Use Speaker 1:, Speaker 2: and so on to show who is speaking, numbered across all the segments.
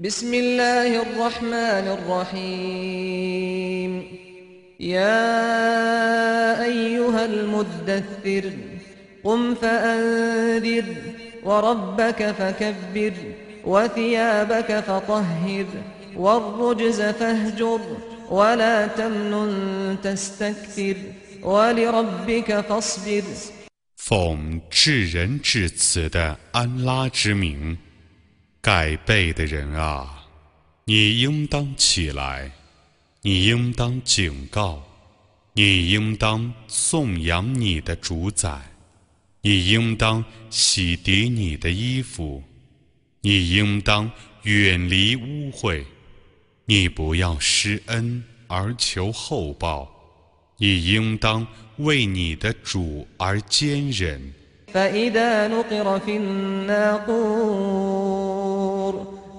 Speaker 1: بسم الله الرحمن الرحيم يا أيها المدثر قم فأنذر وربك فكبر وثيابك فطهر والرجز فاهجر ولا تمنن تستكثر ولربك فاصبر
Speaker 2: 奉至仁至慈的安拉之名， 盖被的人啊，你应当起来，你应当警告，你应当颂扬你的主宰，你应当洗涤你的衣服，你应当远离污秽，你不要施恩而求厚报，你应当。为你的主而坚忍。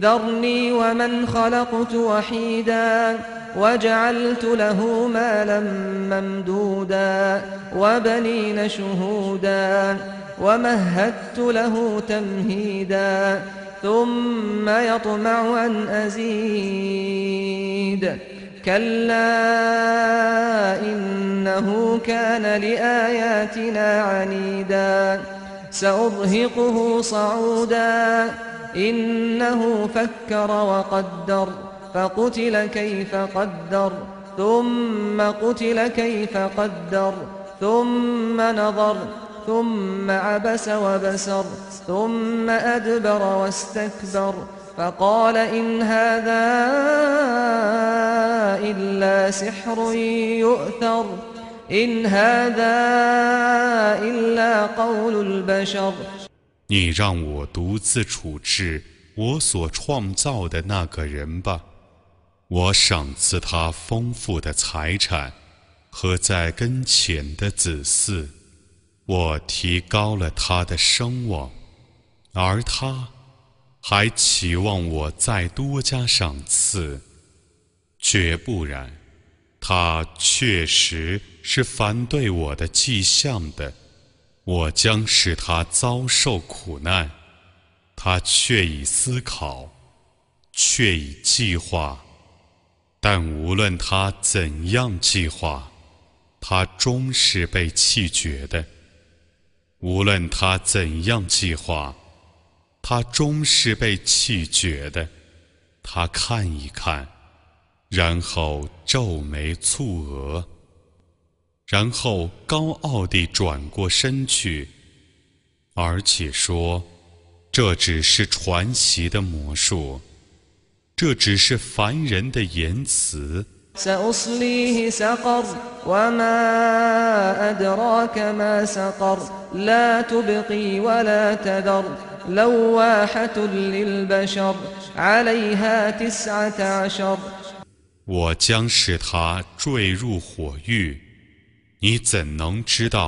Speaker 1: ذرني ومن خلقت وحيدا وجعلت له مالا ممدودا وبنين شهودا ومهدت له تمهيدا ثم يطمع أن أزيد كلا إنه كان لآياتنا عنيدا سأرهقه صعودا. إنه فكر وقدر فقتل كيف قدر ثم قتل كيف قدر ثم نظر ثم عبس وبسر ثم أدبر واستكبر. فقال إن هذا إلا سحر يؤثر.
Speaker 2: 你让我独自处置我所创造的那个人吧。我赏赐他丰富的财产和在跟前的子嗣。我提高了他的声望。而他还期望我再多加赏赐。绝不然。他确实是反对我的迹象的。我将使他遭受苦难，他却已思考，却已计划，但无论他怎样计划，他终是被弃绝的。无论他怎样计划。他终是被气绝的。他看一看，然后皱眉蹙额，然后高傲地转过身去，而且说：“这只是传习的魔术，这只是凡人的言辞。”
Speaker 1: سأصليه سقر وما أدراك ما سقر لا تبقي ولا تذر لواحة للبشر عليها تسعة عشر
Speaker 2: 我将使他坠入火狱，你怎能知道